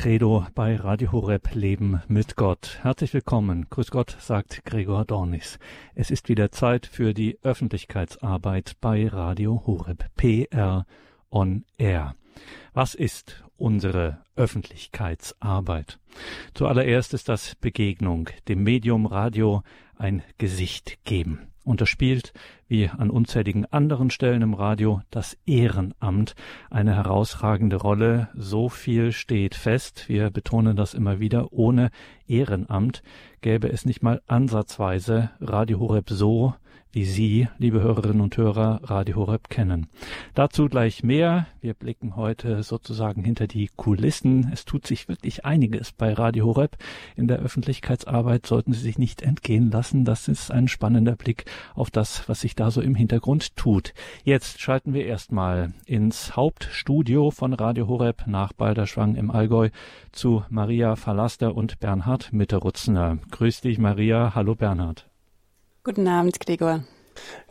Credo bei Radio Horeb Leben mit Gott. Herzlich willkommen. Grüß Gott, sagt Gregor Dornis. Es ist wieder Zeit für die Öffentlichkeitsarbeit bei Radio Horeb PR on Air. Was ist unsere Öffentlichkeitsarbeit? Zuallererst ist das Begegnung, dem Medium Radio ein Gesicht geben. Und das spielt, wie an unzähligen anderen Stellen im Radio, das Ehrenamt eine herausragende Rolle. So viel steht fest. Wir betonen das immer wieder. Ohne Ehrenamt gäbe es nicht mal ansatzweise Radio Horeb so, wie Sie, liebe Hörerinnen und Hörer, Radio Horeb kennen. Dazu gleich mehr. Wir blicken heute sozusagen hinter die Kulissen. Es tut sich wirklich einiges bei Radio Horeb. In der Öffentlichkeitsarbeit sollten Sie sich nicht entgehen lassen. Das ist ein spannender Blick auf das, was sich da so im Hintergrund tut. Jetzt schalten wir erstmal ins Hauptstudio von Radio Horeb nach Balderschwang im Allgäu zu Maria Verlaster und Bernhard Mitterutzner. Grüß dich, Maria. Hallo, Bernhard. Guten Abend, Gregor.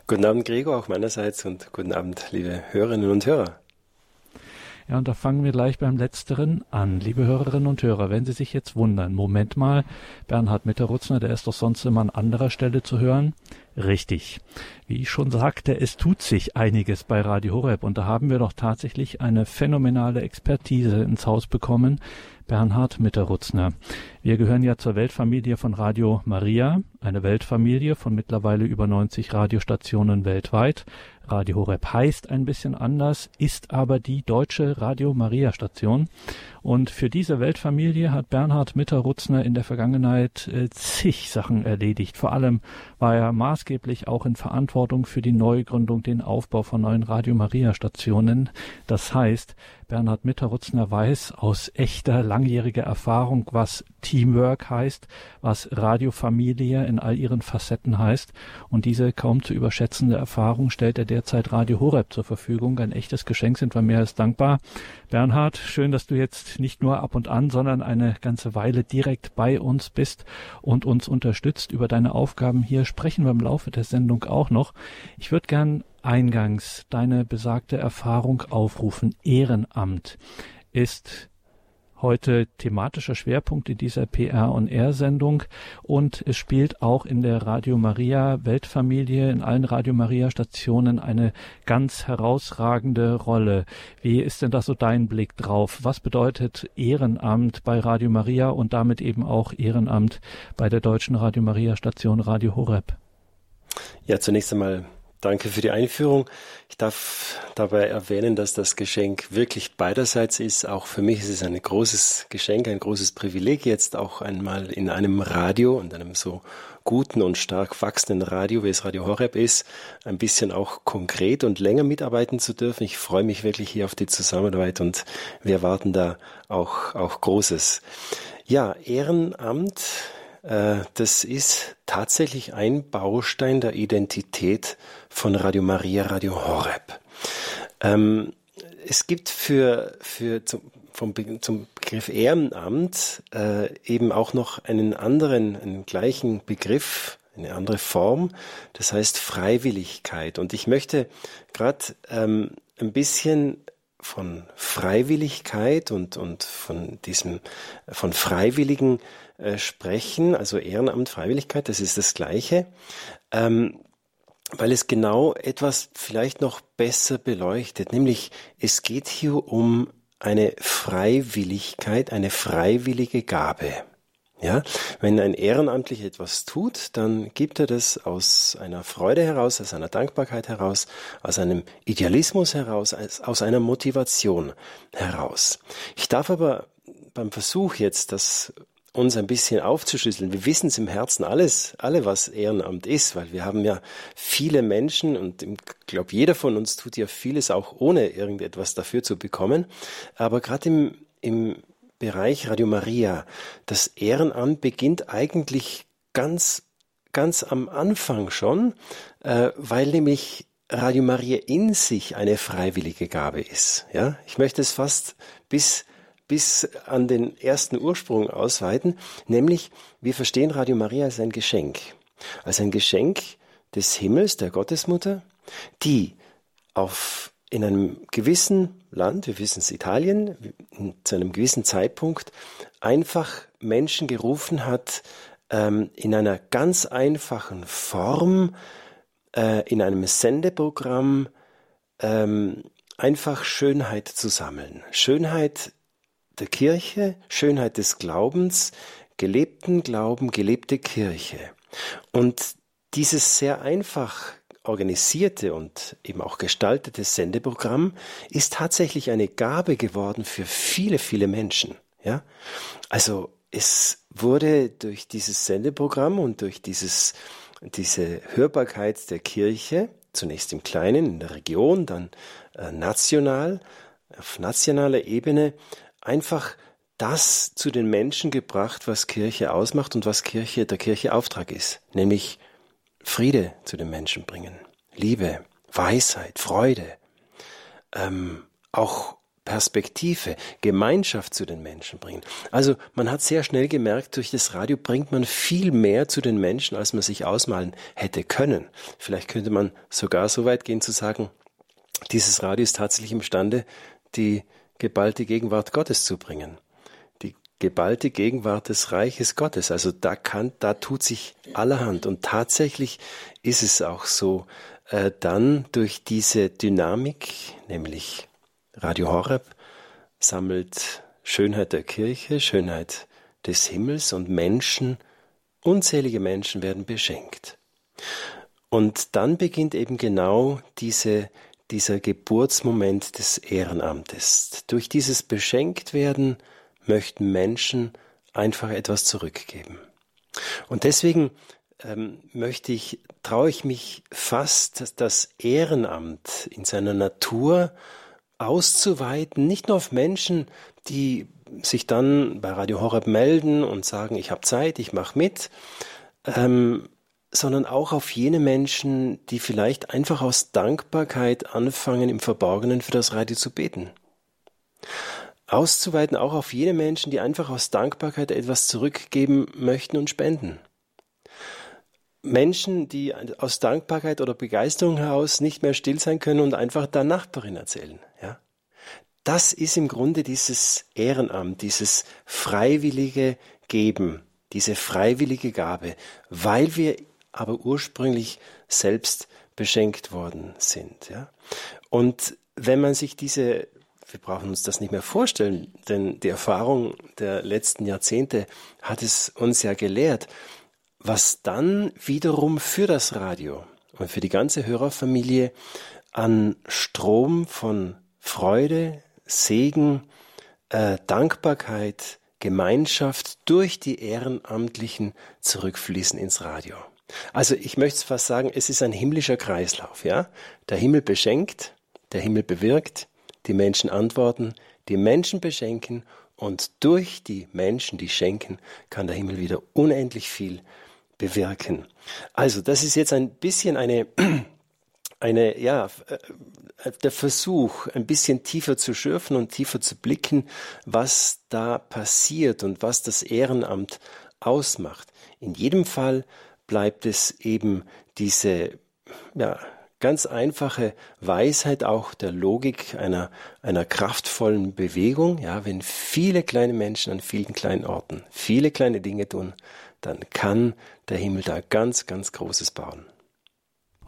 Guten Abend, Gregor, auch meinerseits und guten Abend, liebe Hörerinnen und Hörer. Ja, und da fangen wir gleich beim Letzteren an. Liebe Hörerinnen und Hörer, wenn Sie sich jetzt wundern, Moment mal, Bernhard Mitterutzner, der ist doch sonst immer an anderer Stelle zu hören. Richtig. Wie ich schon sagte, es tut sich einiges bei Radio Horeb und da haben wir doch tatsächlich eine phänomenale Expertise ins Haus bekommen. Bernhard Mitterutzner. Wir gehören ja zur Weltfamilie von Radio Maria, eine Weltfamilie von mittlerweile über 90 Radiostationen weltweit. Radio Horeb heißt ein bisschen anders, ist aber die deutsche Radio Maria Station. Und für diese Weltfamilie hat Bernhard Mitterrutzner in der Vergangenheit äh, zig Sachen erledigt. Vor allem war er maßgeblich auch in Verantwortung für die Neugründung, den Aufbau von neuen Radio Maria Stationen. Das heißt, Bernhard Mitterrutzner weiß aus echter langjähriger Erfahrung, was Teamwork heißt, was Radiofamilie in all ihren Facetten heißt. Und diese kaum zu überschätzende Erfahrung stellt er derzeit Radio Horeb zur Verfügung. Ein echtes Geschenk sind wir mehr als dankbar. Bernhard, schön, dass du jetzt nicht nur ab und an, sondern eine ganze Weile direkt bei uns bist und uns unterstützt. Über deine Aufgaben hier sprechen wir im Laufe der Sendung auch noch. Ich würde gern eingangs deine besagte Erfahrung aufrufen. Ehrenamt ist heute thematischer Schwerpunkt in dieser PR und R Sendung und es spielt auch in der Radio Maria Weltfamilie in allen Radio Maria Stationen eine ganz herausragende Rolle. Wie ist denn da so dein Blick drauf? Was bedeutet Ehrenamt bei Radio Maria und damit eben auch Ehrenamt bei der deutschen Radio Maria Station Radio Horeb? Ja, zunächst einmal Danke für die Einführung. Ich darf dabei erwähnen, dass das Geschenk wirklich beiderseits ist. Auch für mich ist es ein großes Geschenk, ein großes Privileg, jetzt auch einmal in einem Radio und einem so guten und stark wachsenden Radio, wie es Radio Horeb ist, ein bisschen auch konkret und länger mitarbeiten zu dürfen. Ich freue mich wirklich hier auf die Zusammenarbeit und wir erwarten da auch, auch Großes. Ja, Ehrenamt äh, das ist tatsächlich ein Baustein der Identität von Radio Maria, Radio Horeb. Ähm, es gibt für, für zum, vom, zum Begriff Ehrenamt äh, eben auch noch einen anderen, einen gleichen Begriff, eine andere Form, das heißt Freiwilligkeit. Und ich möchte gerade ähm, ein bisschen von Freiwilligkeit und, und von diesem, von Freiwilligen äh, sprechen, also Ehrenamt, Freiwilligkeit, das ist das Gleiche, ähm, weil es genau etwas vielleicht noch besser beleuchtet, nämlich es geht hier um eine Freiwilligkeit, eine freiwillige Gabe. Ja, wenn ein Ehrenamtlicher etwas tut, dann gibt er das aus einer Freude heraus, aus einer Dankbarkeit heraus, aus einem Idealismus heraus, aus einer Motivation heraus. Ich darf aber beim Versuch jetzt, das uns ein bisschen aufzuschlüsseln. Wir wissen es im Herzen alles, alle, was Ehrenamt ist, weil wir haben ja viele Menschen und ich glaube, jeder von uns tut ja vieles auch ohne irgendetwas dafür zu bekommen. Aber gerade im, im Bereich Radio Maria, das Ehrenamt beginnt eigentlich ganz, ganz am Anfang schon, äh, weil nämlich Radio Maria in sich eine freiwillige Gabe ist. Ja, ich möchte es fast bis bis an den ersten Ursprung ausweiten, nämlich wir verstehen Radio Maria als ein Geschenk, als ein Geschenk des Himmels, der Gottesmutter, die auf in einem gewissen Land, wir wissen es Italien, zu einem gewissen Zeitpunkt einfach Menschen gerufen hat, ähm, in einer ganz einfachen Form, äh, in einem Sendeprogramm, ähm, einfach Schönheit zu sammeln. Schönheit der Kirche, Schönheit des Glaubens, gelebten Glauben, gelebte Kirche. Und dieses sehr einfach organisierte und eben auch gestaltete Sendeprogramm ist tatsächlich eine Gabe geworden für viele, viele Menschen. Ja, also es wurde durch dieses Sendeprogramm und durch dieses, diese Hörbarkeit der Kirche, zunächst im Kleinen, in der Region, dann äh, national, auf nationaler Ebene, einfach das zu den Menschen gebracht, was Kirche ausmacht und was Kirche der Kirche Auftrag ist, nämlich Friede zu den Menschen bringen, Liebe, Weisheit, Freude, ähm, auch Perspektive, Gemeinschaft zu den Menschen bringen. Also man hat sehr schnell gemerkt, durch das Radio bringt man viel mehr zu den Menschen, als man sich ausmalen hätte können. Vielleicht könnte man sogar so weit gehen zu sagen, dieses Radio ist tatsächlich imstande, die geballte Gegenwart Gottes zu bringen. Die geballte Gegenwart des Reiches Gottes. Also da kann, da tut sich allerhand. Und tatsächlich ist es auch so, äh, dann durch diese Dynamik, nämlich Radio Horeb, sammelt Schönheit der Kirche, Schönheit des Himmels und Menschen, unzählige Menschen werden beschenkt. Und dann beginnt eben genau diese dieser Geburtsmoment des Ehrenamtes. Durch dieses Beschenktwerden möchten Menschen einfach etwas zurückgeben. Und deswegen ähm, möchte ich, traue ich mich fast, das Ehrenamt in seiner Natur auszuweiten, nicht nur auf Menschen, die sich dann bei Radio Horeb melden und sagen, ich habe Zeit, ich mache mit, ähm, sondern auch auf jene Menschen, die vielleicht einfach aus Dankbarkeit anfangen, im Verborgenen für das Radio zu beten. Auszuweiten auch auf jene Menschen, die einfach aus Dankbarkeit etwas zurückgeben möchten und spenden. Menschen, die aus Dankbarkeit oder Begeisterung heraus nicht mehr still sein können und einfach der Nachbarin erzählen. Ja? Das ist im Grunde dieses Ehrenamt, dieses freiwillige Geben, diese freiwillige Gabe, weil wir aber ursprünglich selbst beschenkt worden sind. Ja? Und wenn man sich diese, wir brauchen uns das nicht mehr vorstellen, denn die Erfahrung der letzten Jahrzehnte hat es uns ja gelehrt, was dann wiederum für das Radio und für die ganze Hörerfamilie an Strom von Freude, Segen, äh, Dankbarkeit, Gemeinschaft durch die Ehrenamtlichen zurückfließen ins Radio. Also ich möchte fast sagen, es ist ein himmlischer Kreislauf, ja? Der Himmel beschenkt, der Himmel bewirkt, die Menschen antworten, die Menschen beschenken und durch die Menschen, die schenken, kann der Himmel wieder unendlich viel bewirken. Also, das ist jetzt ein bisschen eine eine, ja, äh, der Versuch, ein bisschen tiefer zu schürfen und tiefer zu blicken, was da passiert und was das Ehrenamt ausmacht. In jedem Fall bleibt es eben diese ja, ganz einfache Weisheit auch der Logik einer, einer kraftvollen Bewegung. Ja, wenn viele kleine Menschen an vielen kleinen Orten viele kleine Dinge tun, dann kann der Himmel da ganz, ganz Großes bauen.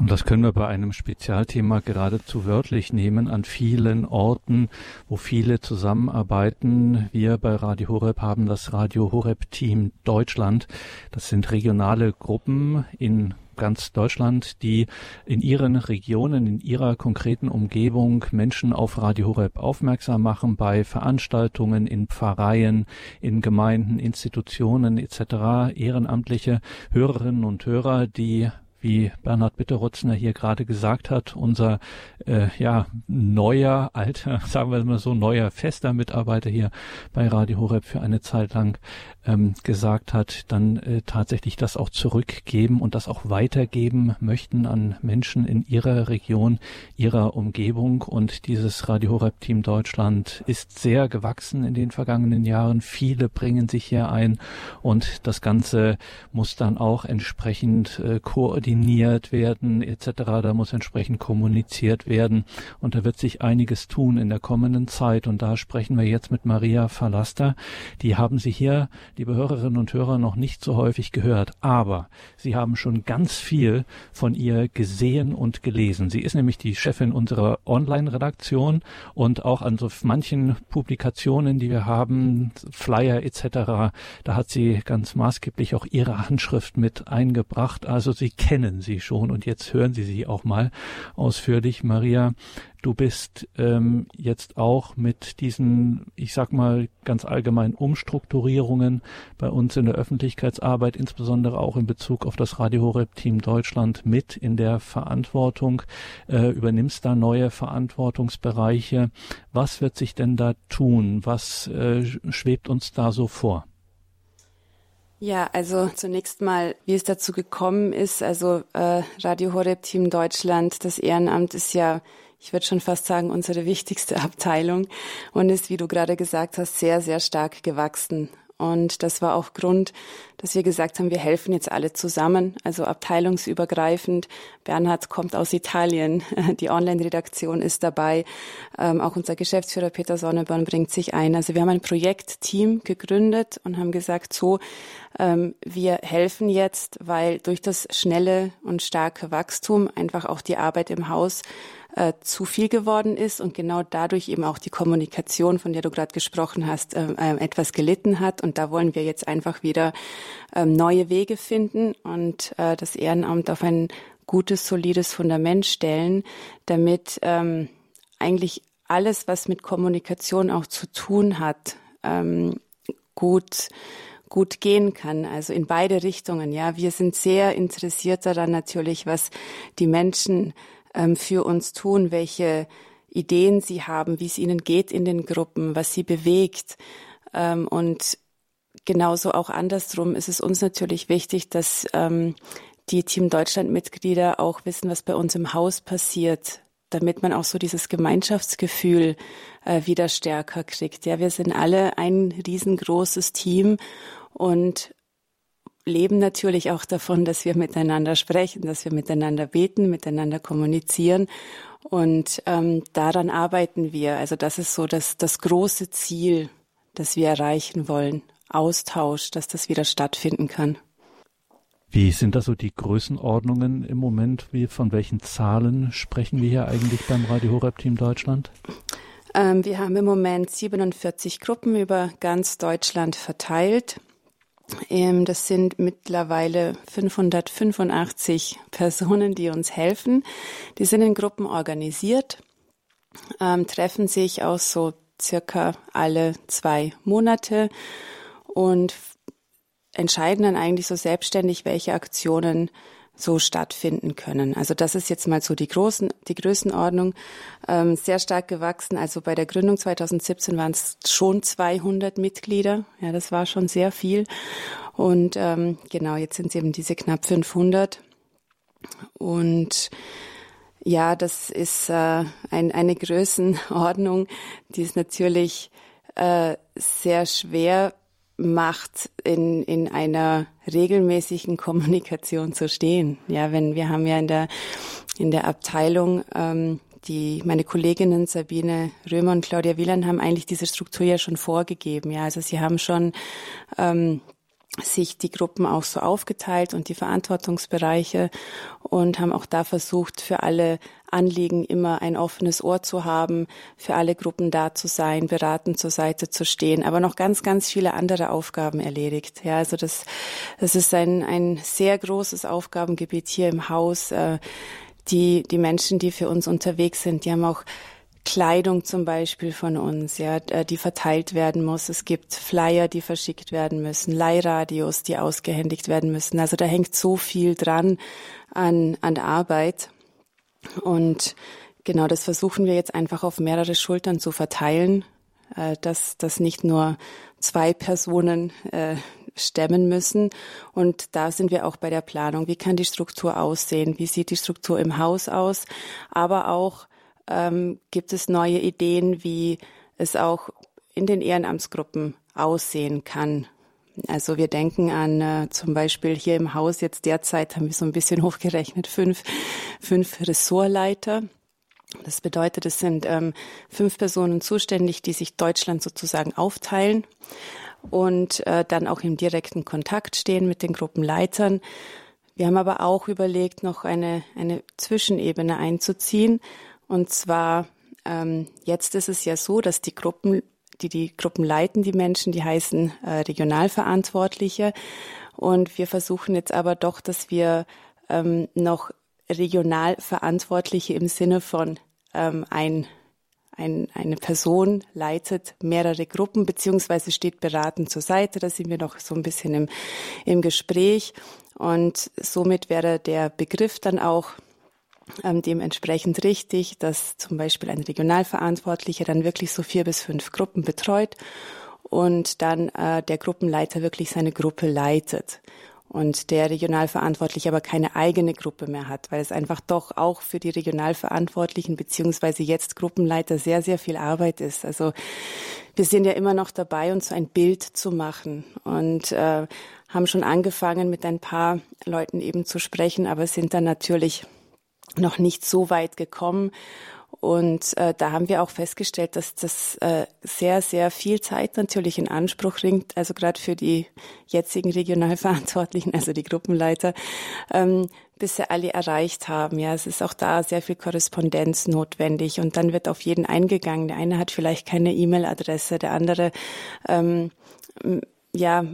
Und das können wir bei einem Spezialthema geradezu wörtlich nehmen. An vielen Orten, wo viele zusammenarbeiten. Wir bei Radio Horeb haben das Radio Horeb Team Deutschland. Das sind regionale Gruppen in ganz Deutschland, die in ihren Regionen, in ihrer konkreten Umgebung Menschen auf Radio Horeb aufmerksam machen bei Veranstaltungen in Pfarreien, in Gemeinden, Institutionen etc. Ehrenamtliche Hörerinnen und Hörer, die wie Bernhard Bitterutzner hier gerade gesagt hat, unser äh, ja neuer, alter, sagen wir mal so, neuer fester Mitarbeiter hier bei Radio Horeb für eine Zeit lang ähm, gesagt hat, dann äh, tatsächlich das auch zurückgeben und das auch weitergeben möchten an Menschen in ihrer Region, ihrer Umgebung. Und dieses Radio Horeb Team Deutschland ist sehr gewachsen in den vergangenen Jahren. Viele bringen sich hier ein und das Ganze muss dann auch entsprechend äh, koordiniert werden etc. Da muss entsprechend kommuniziert werden und da wird sich einiges tun in der kommenden Zeit und da sprechen wir jetzt mit Maria Verlaster. Die haben Sie hier, liebe Hörerinnen und Hörer, noch nicht so häufig gehört, aber Sie haben schon ganz viel von ihr gesehen und gelesen. Sie ist nämlich die Chefin unserer Online-Redaktion und auch an so manchen Publikationen, die wir haben, Flyer etc., da hat sie ganz maßgeblich auch ihre Handschrift mit eingebracht. Also Sie kennen sie schon und jetzt hören Sie sie auch mal ausführlich. Maria, du bist ähm, jetzt auch mit diesen, ich sag mal, ganz allgemeinen Umstrukturierungen bei uns in der Öffentlichkeitsarbeit, insbesondere auch in Bezug auf das Radio Horeb Team Deutschland mit in der Verantwortung, äh, übernimmst da neue Verantwortungsbereiche. Was wird sich denn da tun? Was äh, schwebt uns da so vor? Ja, also zunächst mal, wie es dazu gekommen ist. Also äh, Radio Horeb Team Deutschland, das Ehrenamt ist ja, ich würde schon fast sagen, unsere wichtigste Abteilung und ist, wie du gerade gesagt hast, sehr, sehr stark gewachsen. Und das war auch Grund, dass wir gesagt haben, wir helfen jetzt alle zusammen, also abteilungsübergreifend. Bernhard kommt aus Italien, die Online-Redaktion ist dabei, ähm, auch unser Geschäftsführer Peter Sonneborn bringt sich ein. Also wir haben ein Projektteam gegründet und haben gesagt, so, ähm, wir helfen jetzt, weil durch das schnelle und starke Wachstum einfach auch die Arbeit im Haus äh, zu viel geworden ist und genau dadurch eben auch die Kommunikation, von der du gerade gesprochen hast, äh, äh, etwas gelitten hat. Und da wollen wir jetzt einfach wieder ähm, neue Wege finden und äh, das Ehrenamt auf ein gutes, solides Fundament stellen, damit ähm, eigentlich alles, was mit Kommunikation auch zu tun hat, ähm, gut gut gehen kann, also in beide Richtungen. Ja, wir sind sehr interessiert daran natürlich, was die Menschen ähm, für uns tun, welche Ideen sie haben, wie es ihnen geht in den Gruppen, was sie bewegt. Ähm, und genauso auch andersrum ist es uns natürlich wichtig, dass ähm, die Team Deutschland-Mitglieder auch wissen, was bei uns im Haus passiert, damit man auch so dieses Gemeinschaftsgefühl äh, wieder stärker kriegt. Ja, wir sind alle ein riesengroßes Team und leben natürlich auch davon, dass wir miteinander sprechen, dass wir miteinander beten, miteinander kommunizieren. Und ähm, daran arbeiten wir. Also das ist so das, das große Ziel, das wir erreichen wollen. Austausch, dass das wieder stattfinden kann. Wie sind da so die Größenordnungen im Moment? Wie, von welchen Zahlen sprechen wir hier eigentlich beim Radio Horeb Team Deutschland? Ähm, wir haben im Moment 47 Gruppen über ganz Deutschland verteilt. Ähm, das sind mittlerweile 585 Personen, die uns helfen. Die sind in Gruppen organisiert, ähm, treffen sich auch so circa alle zwei Monate und entscheiden dann eigentlich so selbstständig, welche Aktionen so stattfinden können. Also das ist jetzt mal so die großen, die Größenordnung. Ähm, sehr stark gewachsen. Also bei der Gründung 2017 waren es schon 200 Mitglieder. Ja, das war schon sehr viel. Und ähm, genau, jetzt sind es eben diese knapp 500. Und ja, das ist äh, ein, eine Größenordnung, die ist natürlich äh, sehr schwer macht, in, in einer regelmäßigen Kommunikation zu stehen. Ja, wenn wir haben ja in der, in der Abteilung, ähm, die, meine Kolleginnen Sabine Römer und Claudia Wieland haben eigentlich diese Struktur ja schon vorgegeben. Ja, also sie haben schon, ähm, sich die Gruppen auch so aufgeteilt und die Verantwortungsbereiche und haben auch da versucht, für alle Anliegen immer ein offenes Ohr zu haben, für alle Gruppen da zu sein, beraten zur Seite zu stehen, aber noch ganz, ganz viele andere Aufgaben erledigt. Ja, also das, das ist ein, ein sehr großes Aufgabengebiet hier im Haus. Äh, die, die Menschen, die für uns unterwegs sind, die haben auch Kleidung zum Beispiel von uns, ja, äh, die verteilt werden muss. Es gibt Flyer, die verschickt werden müssen, Leihradios, die ausgehändigt werden müssen. Also da hängt so viel dran an, an Arbeit. Und genau das versuchen wir jetzt einfach auf mehrere Schultern zu verteilen, äh, dass, dass nicht nur zwei Personen äh, stemmen müssen. Und da sind wir auch bei der Planung. Wie kann die Struktur aussehen? Wie sieht die Struktur im Haus aus? Aber auch ähm, gibt es neue Ideen, wie es auch in den Ehrenamtsgruppen aussehen kann Also wir denken an äh, zum Beispiel hier im Haus jetzt derzeit haben wir so ein bisschen hochgerechnet fünf, fünf Ressortleiter. Das bedeutet, es sind ähm, fünf Personen zuständig, die sich Deutschland sozusagen aufteilen und äh, dann auch im direkten Kontakt stehen mit den Gruppenleitern. Wir haben aber auch überlegt, noch eine, eine Zwischenebene einzuziehen. Und zwar, ähm, jetzt ist es ja so, dass die Gruppen, die die Gruppen leiten, die Menschen, die heißen äh, Regionalverantwortliche. Und wir versuchen jetzt aber doch, dass wir ähm, noch Regionalverantwortliche im Sinne von ähm, ein ein, eine Person leitet mehrere Gruppen beziehungsweise steht beratend zur Seite. Da sind wir noch so ein bisschen im, im Gespräch. Und somit wäre der Begriff dann auch ähm, dementsprechend richtig, dass zum Beispiel ein Regionalverantwortlicher dann wirklich so vier bis fünf Gruppen betreut und dann äh, der Gruppenleiter wirklich seine Gruppe leitet und der Regionalverantwortliche aber keine eigene Gruppe mehr hat, weil es einfach doch auch für die Regionalverantwortlichen beziehungsweise jetzt Gruppenleiter sehr, sehr viel Arbeit ist. Also wir sind ja immer noch dabei, uns so ein Bild zu machen und äh, haben schon angefangen, mit ein paar Leuten eben zu sprechen, aber sind dann natürlich noch nicht so weit gekommen. Und äh, da haben wir auch festgestellt, dass das äh, sehr, sehr viel Zeit natürlich in Anspruch bringt, also gerade für die jetzigen Regionalverantwortlichen, also die Gruppenleiter, ähm, bis sie alle erreicht haben. Ja, es ist auch da sehr viel Korrespondenz notwendig und dann wird auf jeden eingegangen. Der eine hat vielleicht keine E-Mail-Adresse, der andere ähm, ja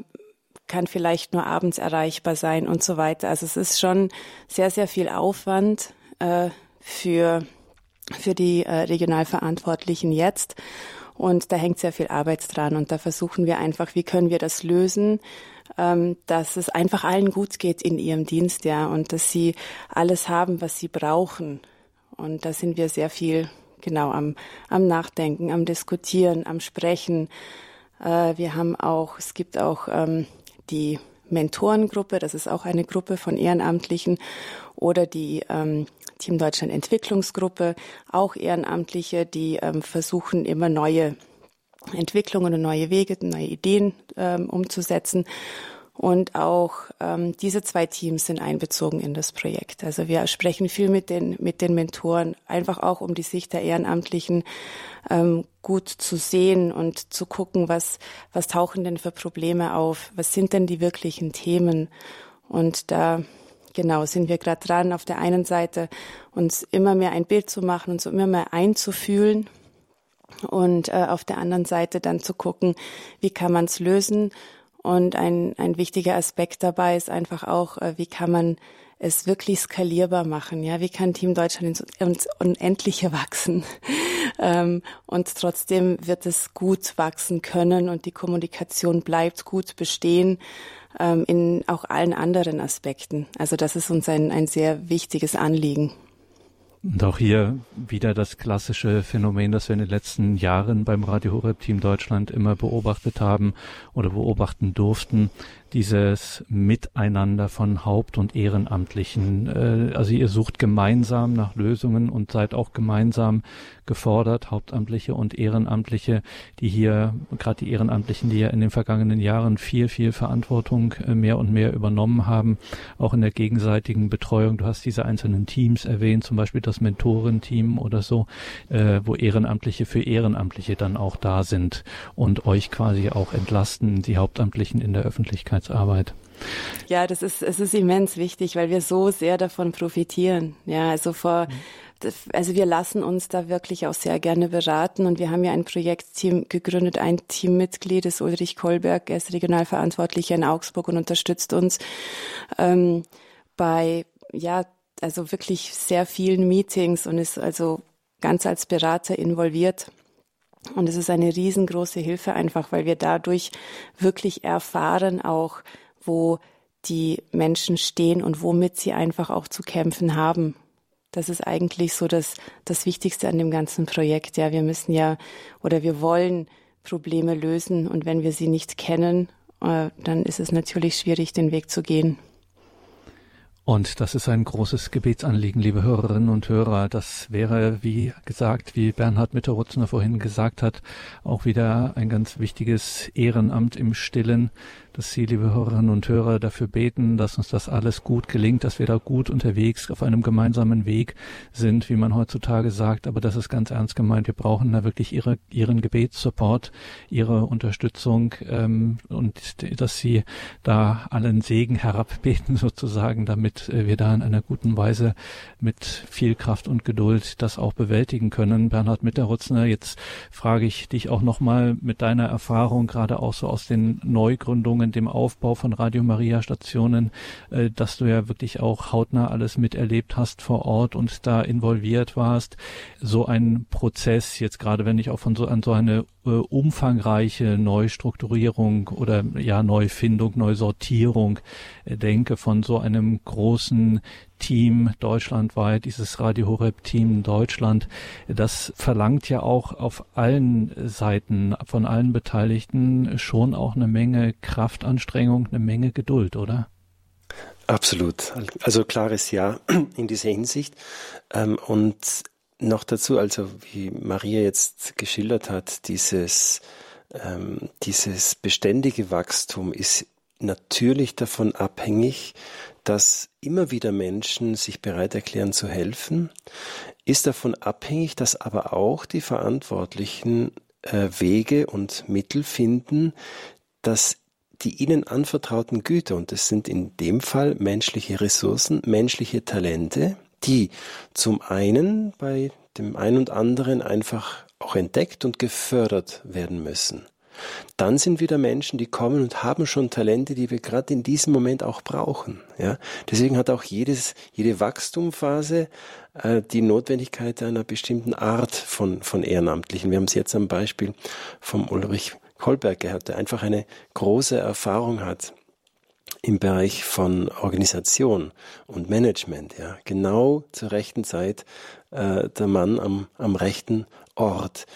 kann vielleicht nur abends erreichbar sein und so weiter. Also es ist schon sehr, sehr viel Aufwand äh, für für die äh, Regionalverantwortlichen jetzt. Und da hängt sehr viel Arbeit dran. Und da versuchen wir einfach, wie können wir das lösen, ähm, dass es einfach allen gut geht in ihrem Dienst, ja, und dass sie alles haben, was sie brauchen. Und da sind wir sehr viel, genau, am, am Nachdenken, am Diskutieren, am Sprechen. Äh, wir haben auch, es gibt auch ähm, die Mentorengruppe, das ist auch eine Gruppe von Ehrenamtlichen oder die ähm, Team Deutschland Entwicklungsgruppe, auch Ehrenamtliche, die ähm, versuchen immer neue Entwicklungen und neue Wege, neue Ideen ähm, umzusetzen. Und auch ähm, diese zwei Teams sind einbezogen in das Projekt. Also wir sprechen viel mit den, mit den Mentoren, einfach auch um die Sicht der Ehrenamtlichen ähm, gut zu sehen und zu gucken, was, was tauchen denn für Probleme auf, was sind denn die wirklichen Themen. Und da genau sind wir gerade dran, auf der einen Seite uns immer mehr ein Bild zu machen, uns immer mehr einzufühlen und äh, auf der anderen Seite dann zu gucken, wie kann man es lösen. Und ein, ein wichtiger Aspekt dabei ist einfach auch, äh, wie kann man es wirklich skalierbar machen. Ja, wie kann Team Deutschland ins Unendliche wachsen? ähm, und trotzdem wird es gut wachsen können und die Kommunikation bleibt gut bestehen ähm, in auch allen anderen Aspekten. Also das ist uns ein, ein sehr wichtiges Anliegen. Und auch hier wieder das klassische Phänomen, das wir in den letzten Jahren beim Radio Horeb Team Deutschland immer beobachtet haben oder beobachten durften dieses Miteinander von Haupt- und Ehrenamtlichen. Äh, also ihr sucht gemeinsam nach Lösungen und seid auch gemeinsam gefordert, Hauptamtliche und Ehrenamtliche, die hier, gerade die Ehrenamtlichen, die ja in den vergangenen Jahren viel, viel Verantwortung äh, mehr und mehr übernommen haben, auch in der gegenseitigen Betreuung. Du hast diese einzelnen Teams erwähnt, zum Beispiel das Mentorenteam oder so, äh, wo Ehrenamtliche für Ehrenamtliche dann auch da sind und euch quasi auch entlasten, die Hauptamtlichen in der Öffentlichkeit Öffentlichkeitsarbeit. Ja, das ist, es ist immens wichtig, weil wir so sehr davon profitieren. Ja, also vor, also wir lassen uns da wirklich auch sehr gerne beraten und wir haben ja ein Projektteam gegründet, ein Teammitglied ist Ulrich Kolberg, er ist Regionalverantwortlicher in Augsburg und unterstützt uns ähm, bei, ja, also wirklich sehr vielen Meetings und ist also ganz als Berater involviert. Und es ist eine riesengroße Hilfe einfach, weil wir dadurch wirklich erfahren auch, wo die Menschen stehen und womit sie einfach auch zu kämpfen haben. Das ist eigentlich so das, das Wichtigste an dem ganzen Projekt. Ja, wir müssen ja oder wir wollen Probleme lösen und wenn wir sie nicht kennen, äh, dann ist es natürlich schwierig, den Weg zu gehen. Und das ist ein großes Gebetsanliegen, liebe Hörerinnen und Hörer. Das wäre, wie gesagt, wie Bernhard Mitterrutzner vorhin gesagt hat, auch wieder ein ganz wichtiges Ehrenamt im Stillen, dass Sie, liebe Hörerinnen und Hörer, dafür beten, dass uns das alles gut gelingt, dass wir da gut unterwegs auf einem gemeinsamen Weg sind, wie man heutzutage sagt. Aber das ist ganz ernst gemeint. Wir brauchen da wirklich Ihre, Ihren Gebetssupport, Ihre Unterstützung ähm, und dass Sie da allen Segen herabbeten sozusagen, damit äh, wir da in einer guten Weise mit viel Kraft und Geduld das auch bewältigen können. Bernhard Mitterrutzner, jetzt frage ich dich auch nochmal mit deiner Erfahrung, gerade auch so aus den Neugründungen, dem Aufbau von Radio Maria Stationen, äh, dass du ja wirklich auch hautnah alles miterlebt hast vor Ort und da involviert warst. So ein Prozess, jetzt gerade wenn ich auch von so an so eine umfangreiche Neustrukturierung oder ja Neufindung, Neusortierung äh, denke von so einem großen Team deutschlandweit, dieses Radio Horeb Team Deutschland, das verlangt ja auch auf allen Seiten von allen Beteiligten schon auch eine Menge Kraftanstrengung, eine Menge Geduld, oder? Absolut. Also klares Ja in dieser Hinsicht. Ähm, und noch dazu, also wie Maria jetzt geschildert hat, dieses, ähm, dieses beständige Wachstum ist natürlich davon abhängig, dass immer wieder Menschen sich bereit erklären zu helfen, ist davon abhängig, dass aber auch die Verantwortlichen äh, Wege und Mittel finden, dass die ihnen anvertrauten Güter, und das sind in dem Fall menschliche Ressourcen, menschliche Talente, die zum einen bei dem einen und anderen einfach auch entdeckt und gefördert werden müssen. Dann sind wieder Menschen, die kommen und haben schon Talente, die wir gerade in diesem Moment auch brauchen. Ja, deswegen hat auch jedes, jede Wachstumphase äh, die Notwendigkeit einer bestimmten Art von, von Ehrenamtlichen. Wir haben es jetzt am Beispiel vom Ulrich Kolberg gehabt, der einfach eine große Erfahrung hat im Bereich von Organisation und Management, ja, genau zur rechten Zeit äh, der Mann am, am rechten Ort.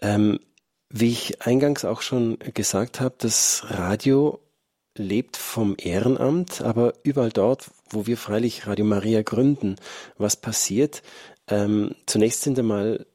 Ähm, wie ich eingangs auch schon gesagt habe, das Radio lebt vom Ehrenamt, aber überall dort, wo wir freilich Radio Maria gründen, was passiert? Ähm, zunächst sind einmal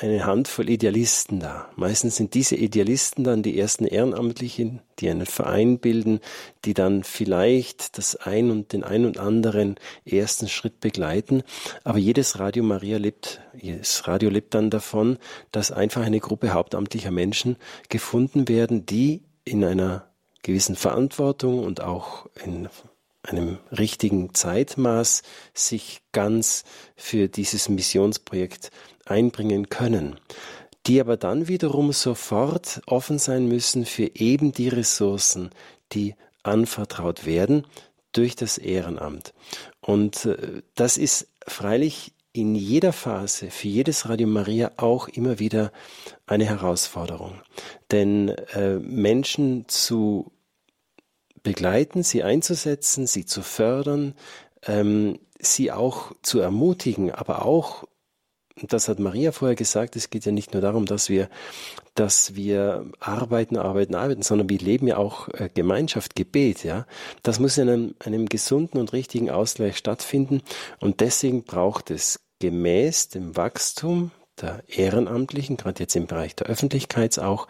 eine Handvoll Idealisten da. Meistens sind diese Idealisten dann die ersten Ehrenamtlichen, die einen Verein bilden, die dann vielleicht das ein und den ein und anderen ersten Schritt begleiten. Aber jedes Radio Maria lebt, jedes Radio lebt dann davon, dass einfach eine Gruppe hauptamtlicher Menschen gefunden werden, die in einer gewissen Verantwortung und auch in einem richtigen Zeitmaß sich ganz für dieses Missionsprojekt einbringen können, die aber dann wiederum sofort offen sein müssen für eben die Ressourcen, die anvertraut werden durch das Ehrenamt. Und äh, das ist freilich in jeder Phase für jedes Radio Maria auch immer wieder eine Herausforderung. Denn äh, Menschen zu begleiten, sie einzusetzen, sie zu fördern, ähm, sie auch zu ermutigen, aber auch das hat Maria vorher gesagt, es geht ja nicht nur darum, dass wir, dass wir arbeiten, arbeiten, arbeiten, sondern wir leben ja auch äh, Gemeinschaft, Gebet, ja. Das muss in einem, einem gesunden und richtigen Ausgleich stattfinden und deswegen braucht es gemäß dem Wachstum der Ehrenamtlichen, gerade jetzt im Bereich der Öffentlichkeits auch,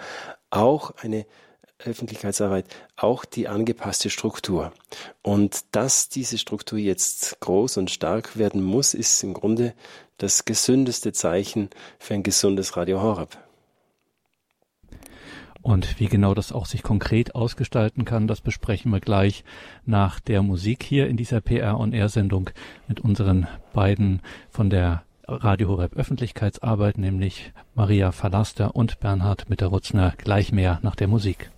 auch eine Öffentlichkeitsarbeit auch die angepasste Struktur. Und dass diese Struktur jetzt groß und stark werden muss, ist im Grunde das gesündeste Zeichen für ein gesundes Radio Horeb. Und wie genau das auch sich konkret ausgestalten kann, das besprechen wir gleich nach der Musik hier in dieser PR on Air Sendung mit unseren beiden von der Radio Horeb Öffentlichkeitsarbeit, nämlich Maria Verlaster und Bernhard Mitterrutzner. Gleich mehr nach der Musik.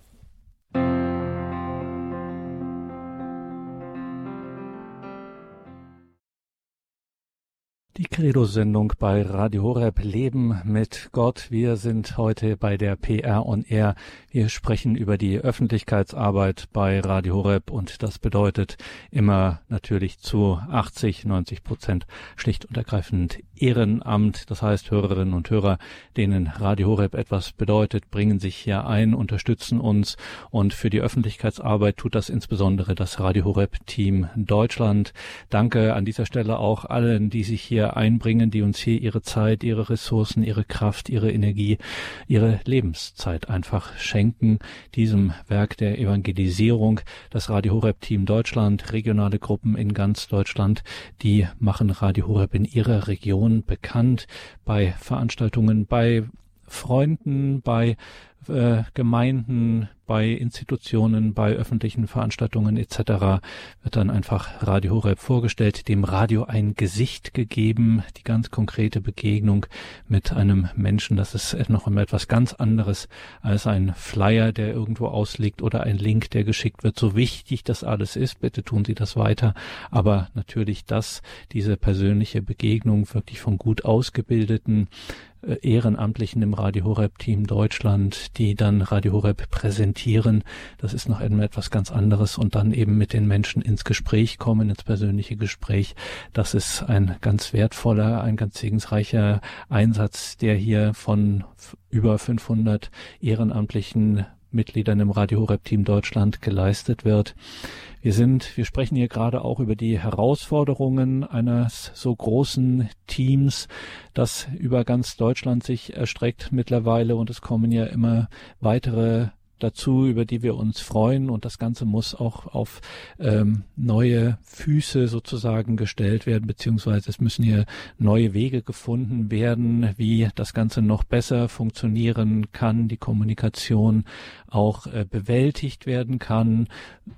Die Credo-Sendung bei Radio Horeb Leben mit Gott. Wir sind heute bei der PR on Air. Wir sprechen über die Öffentlichkeitsarbeit bei Radio Horeb und das bedeutet immer natürlich zu 80, 90 Prozent schlicht und ergreifend Ehrenamt. Das heißt, Hörerinnen und Hörer, denen Radio Horeb etwas bedeutet, bringen sich hier ein, unterstützen uns und für die Öffentlichkeitsarbeit tut das insbesondere das Radio Horeb Team Deutschland. Danke an dieser Stelle auch allen, die sich hier hier einbringen, die uns hier ihre Zeit, ihre Ressourcen, ihre Kraft, ihre Energie, ihre Lebenszeit einfach schenken, diesem Werk der Evangelisierung. Das Radio Horeb Team Deutschland, regionale Gruppen in ganz Deutschland, die machen Radio Horeb in ihrer Region bekannt bei Veranstaltungen, bei Freunden, bei äh, Gemeinden, bei Institutionen, bei öffentlichen Veranstaltungen etc. wird dann einfach Radio Horeb vorgestellt, dem Radio ein Gesicht gegeben, die ganz konkrete Begegnung mit einem Menschen. Das ist noch immer etwas ganz anderes als ein Flyer, der irgendwo ausliegt oder ein Link, der geschickt wird. So wichtig das alles ist, bitte tun Sie das weiter. Aber natürlich das, diese persönliche Begegnung wirklich von gut ausgebildeten Ehrenamtlichen im Radio Horeb Team Deutschland, die dann Radio Horeb präsentieren. Das ist noch etwas ganz anderes und dann eben mit den Menschen ins Gespräch kommen, ins persönliche Gespräch. Das ist ein ganz wertvoller, ein ganz segensreicher Einsatz, der hier von über 500 ehrenamtlichen Mitgliedern im Radio Horeb Team Deutschland geleistet wird. Wir sind, wir sprechen hier gerade auch über die Herausforderungen eines so großen Teams, das über ganz Deutschland sich erstreckt mittlerweile und es kommen ja immer weitere dazu, über die wir uns freuen. Und das Ganze muss auch auf ähm, neue Füße sozusagen gestellt werden, beziehungsweise es müssen hier neue Wege gefunden werden, wie das Ganze noch besser funktionieren kann, die Kommunikation auch äh, bewältigt werden kann,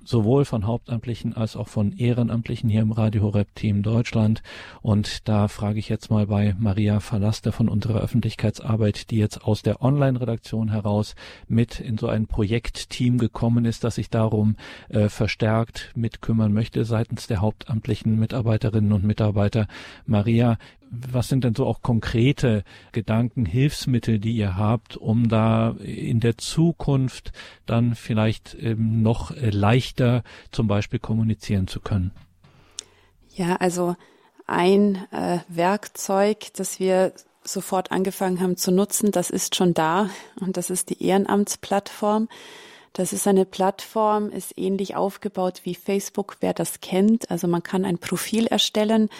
sowohl von Hauptamtlichen als auch von Ehrenamtlichen hier im Radio Horeb Team Deutschland. Und da frage ich jetzt mal bei Maria Verlaster von unserer Öffentlichkeitsarbeit, die jetzt aus der Online-Redaktion heraus mit in so ein Projektteam gekommen ist, das sich darum äh, verstärkt mitkümmern möchte seitens der hauptamtlichen Mitarbeiterinnen und Mitarbeiter. Maria, was sind denn so auch konkrete Gedanken, Hilfsmittel, die ihr habt, um da in der Zukunft dann vielleicht ähm, noch äh, leichter zum Beispiel kommunizieren zu können? Ja, also ein äh, Werkzeug, das wir sofort angefangen haben zu nutzen, das ist schon da und das ist die Ehrenamtsplattform. Das ist eine Plattform, ist ähnlich aufgebaut wie Facebook, wer das kennt. Also man kann ein Profil erstellen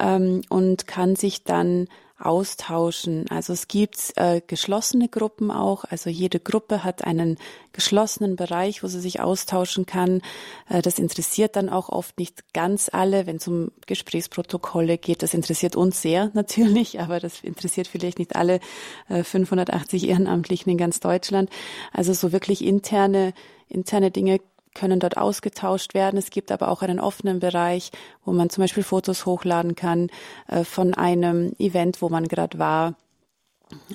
ähm, und kann sich dann austauschen. Also es gibt äh, geschlossene Gruppen auch. Also jede Gruppe hat einen geschlossenen Bereich, wo sie sich austauschen kann. Äh, das interessiert dann auch oft nicht ganz alle, wenn es um Gesprächsprotokolle geht. Das interessiert uns sehr natürlich, aber das interessiert vielleicht nicht alle äh, 580 Ehrenamtlichen in ganz Deutschland. Also so wirklich interne interne Dinge können dort ausgetauscht werden. Es gibt aber auch einen offenen Bereich, wo man zum Beispiel Fotos hochladen kann äh, von einem Event, wo man gerade war.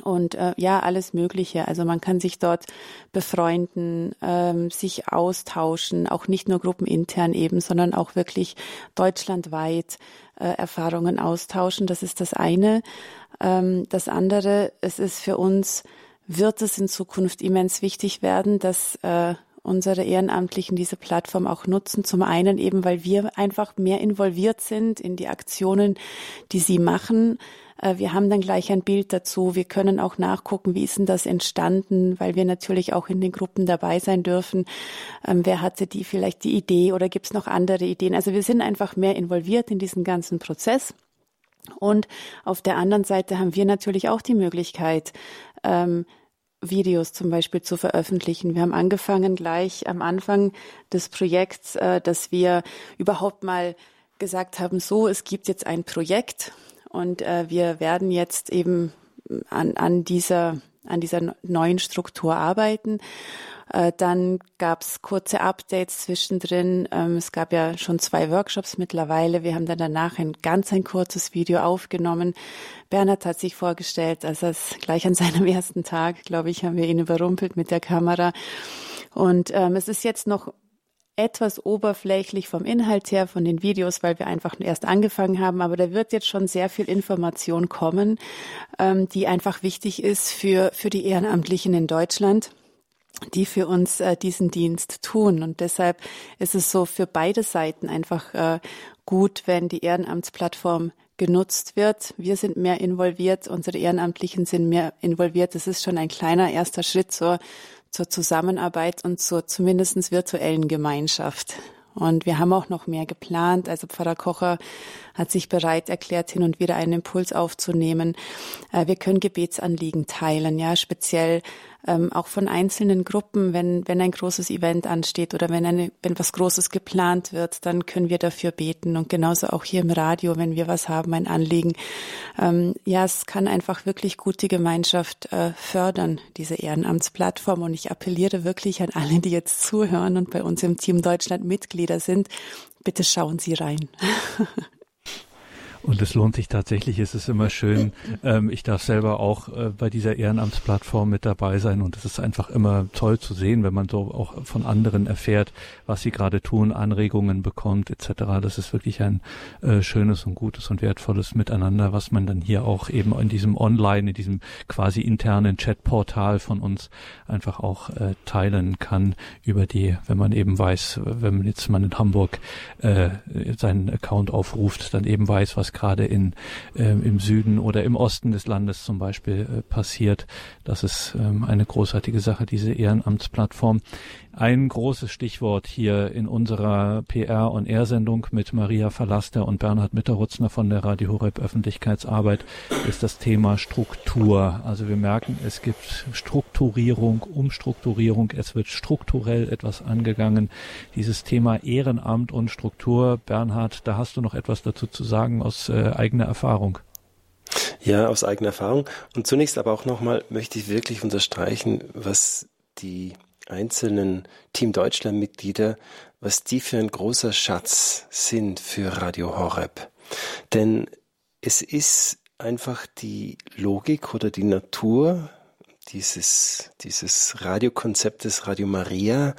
Und äh, ja, alles Mögliche. Also man kann sich dort befreunden, ähm, sich austauschen, auch nicht nur gruppenintern eben, sondern auch wirklich deutschlandweit äh, Erfahrungen austauschen. Das ist das eine. Ähm, das andere, es ist für uns, wird es in Zukunft immens wichtig werden, dass äh, unsere Ehrenamtlichen diese Plattform auch nutzen. Zum einen eben, weil wir einfach mehr involviert sind in die Aktionen, die sie machen. Äh, wir haben dann gleich ein Bild dazu. Wir können auch nachgucken, wie ist denn das entstanden, weil wir natürlich auch in den Gruppen dabei sein dürfen. Ähm, wer hatte die vielleicht die Idee oder gibt es noch andere Ideen? Also wir sind einfach mehr involviert in diesen ganzen Prozess. Und auf der anderen Seite haben wir natürlich auch die Möglichkeit, ähm, Videos zum Beispiel zu veröffentlichen. Wir haben angefangen gleich am Anfang des Projekts, äh, dass wir überhaupt mal gesagt haben, so, es gibt jetzt ein Projekt und äh, wir werden jetzt eben an, an dieser an dieser neuen Struktur arbeiten. Äh, dann gab es kurze Updates zwischendrin. Ähm, es gab ja schon zwei Workshops mittlerweile. Wir haben dann danach ein ganz ein kurzes Video aufgenommen. Bernhard hat sich vorgestellt, also es gleich an seinem ersten Tag, glaube ich, haben wir ihn überrumpelt mit der Kamera. Und ähm, es ist jetzt noch etwas oberflächlich vom Inhalt her, von den Videos, weil wir einfach erst angefangen haben. Aber da wird jetzt schon sehr viel Information kommen, ähm, die einfach wichtig ist für, für die Ehrenamtlichen in Deutschland die für uns äh, diesen Dienst tun. Und deshalb ist es so für beide Seiten einfach äh, gut, wenn die Ehrenamtsplattform genutzt wird. Wir sind mehr involviert, unsere Ehrenamtlichen sind mehr involviert. Das ist schon ein kleiner erster Schritt zur zur Zusammenarbeit und zur zumindest virtuellen Gemeinschaft. Und wir haben auch noch mehr geplant. Also Pfarrer Kocher hat sich bereit erklärt, hin und wieder einen Impuls aufzunehmen. Äh, wir können Gebetsanliegen teilen, ja, speziell ähm, auch von einzelnen Gruppen, wenn, wenn ein großes Event ansteht oder wenn, eine, wenn was Großes geplant wird, dann können wir dafür beten. Und genauso auch hier im Radio, wenn wir was haben, ein Anliegen. Ähm, ja, es kann einfach wirklich gute Gemeinschaft äh, fördern, diese Ehrenamtsplattform. Und ich appelliere wirklich an alle, die jetzt zuhören und bei uns im Team Deutschland Mitglieder sind, bitte schauen Sie rein. Und es lohnt sich tatsächlich, es ist immer schön. Ähm, ich darf selber auch äh, bei dieser Ehrenamtsplattform mit dabei sein und es ist einfach immer toll zu sehen, wenn man so auch von anderen erfährt, was sie gerade tun, Anregungen bekommt etc. Das ist wirklich ein äh, schönes und gutes und wertvolles Miteinander, was man dann hier auch eben in diesem Online, in diesem quasi internen Chatportal von uns einfach auch äh, teilen kann über die, wenn man eben weiß, wenn man jetzt mal in Hamburg äh, seinen Account aufruft, dann eben weiß, was gerade in, äh, im Süden oder im Osten des Landes zum Beispiel äh, passiert. Das ist ähm, eine großartige Sache, diese Ehrenamtsplattform. Ein großes Stichwort hier in unserer PR- und R-Sendung mit Maria Verlaster und Bernhard Mitterrutzner von der Radio Horeb Öffentlichkeitsarbeit ist das Thema Struktur. Also wir merken, es gibt Strukturierung, Umstrukturierung, es wird strukturell etwas angegangen. Dieses Thema Ehrenamt und Struktur, Bernhard, da hast du noch etwas dazu zu sagen aus äh, eigener Erfahrung. Ja, aus eigener Erfahrung. Und zunächst aber auch nochmal möchte ich wirklich unterstreichen, was die einzelnen Team Deutschland Mitglieder, was die für ein großer Schatz sind für Radio Horeb. Denn es ist einfach die Logik oder die Natur dieses, dieses Radiokonzeptes Radio Maria,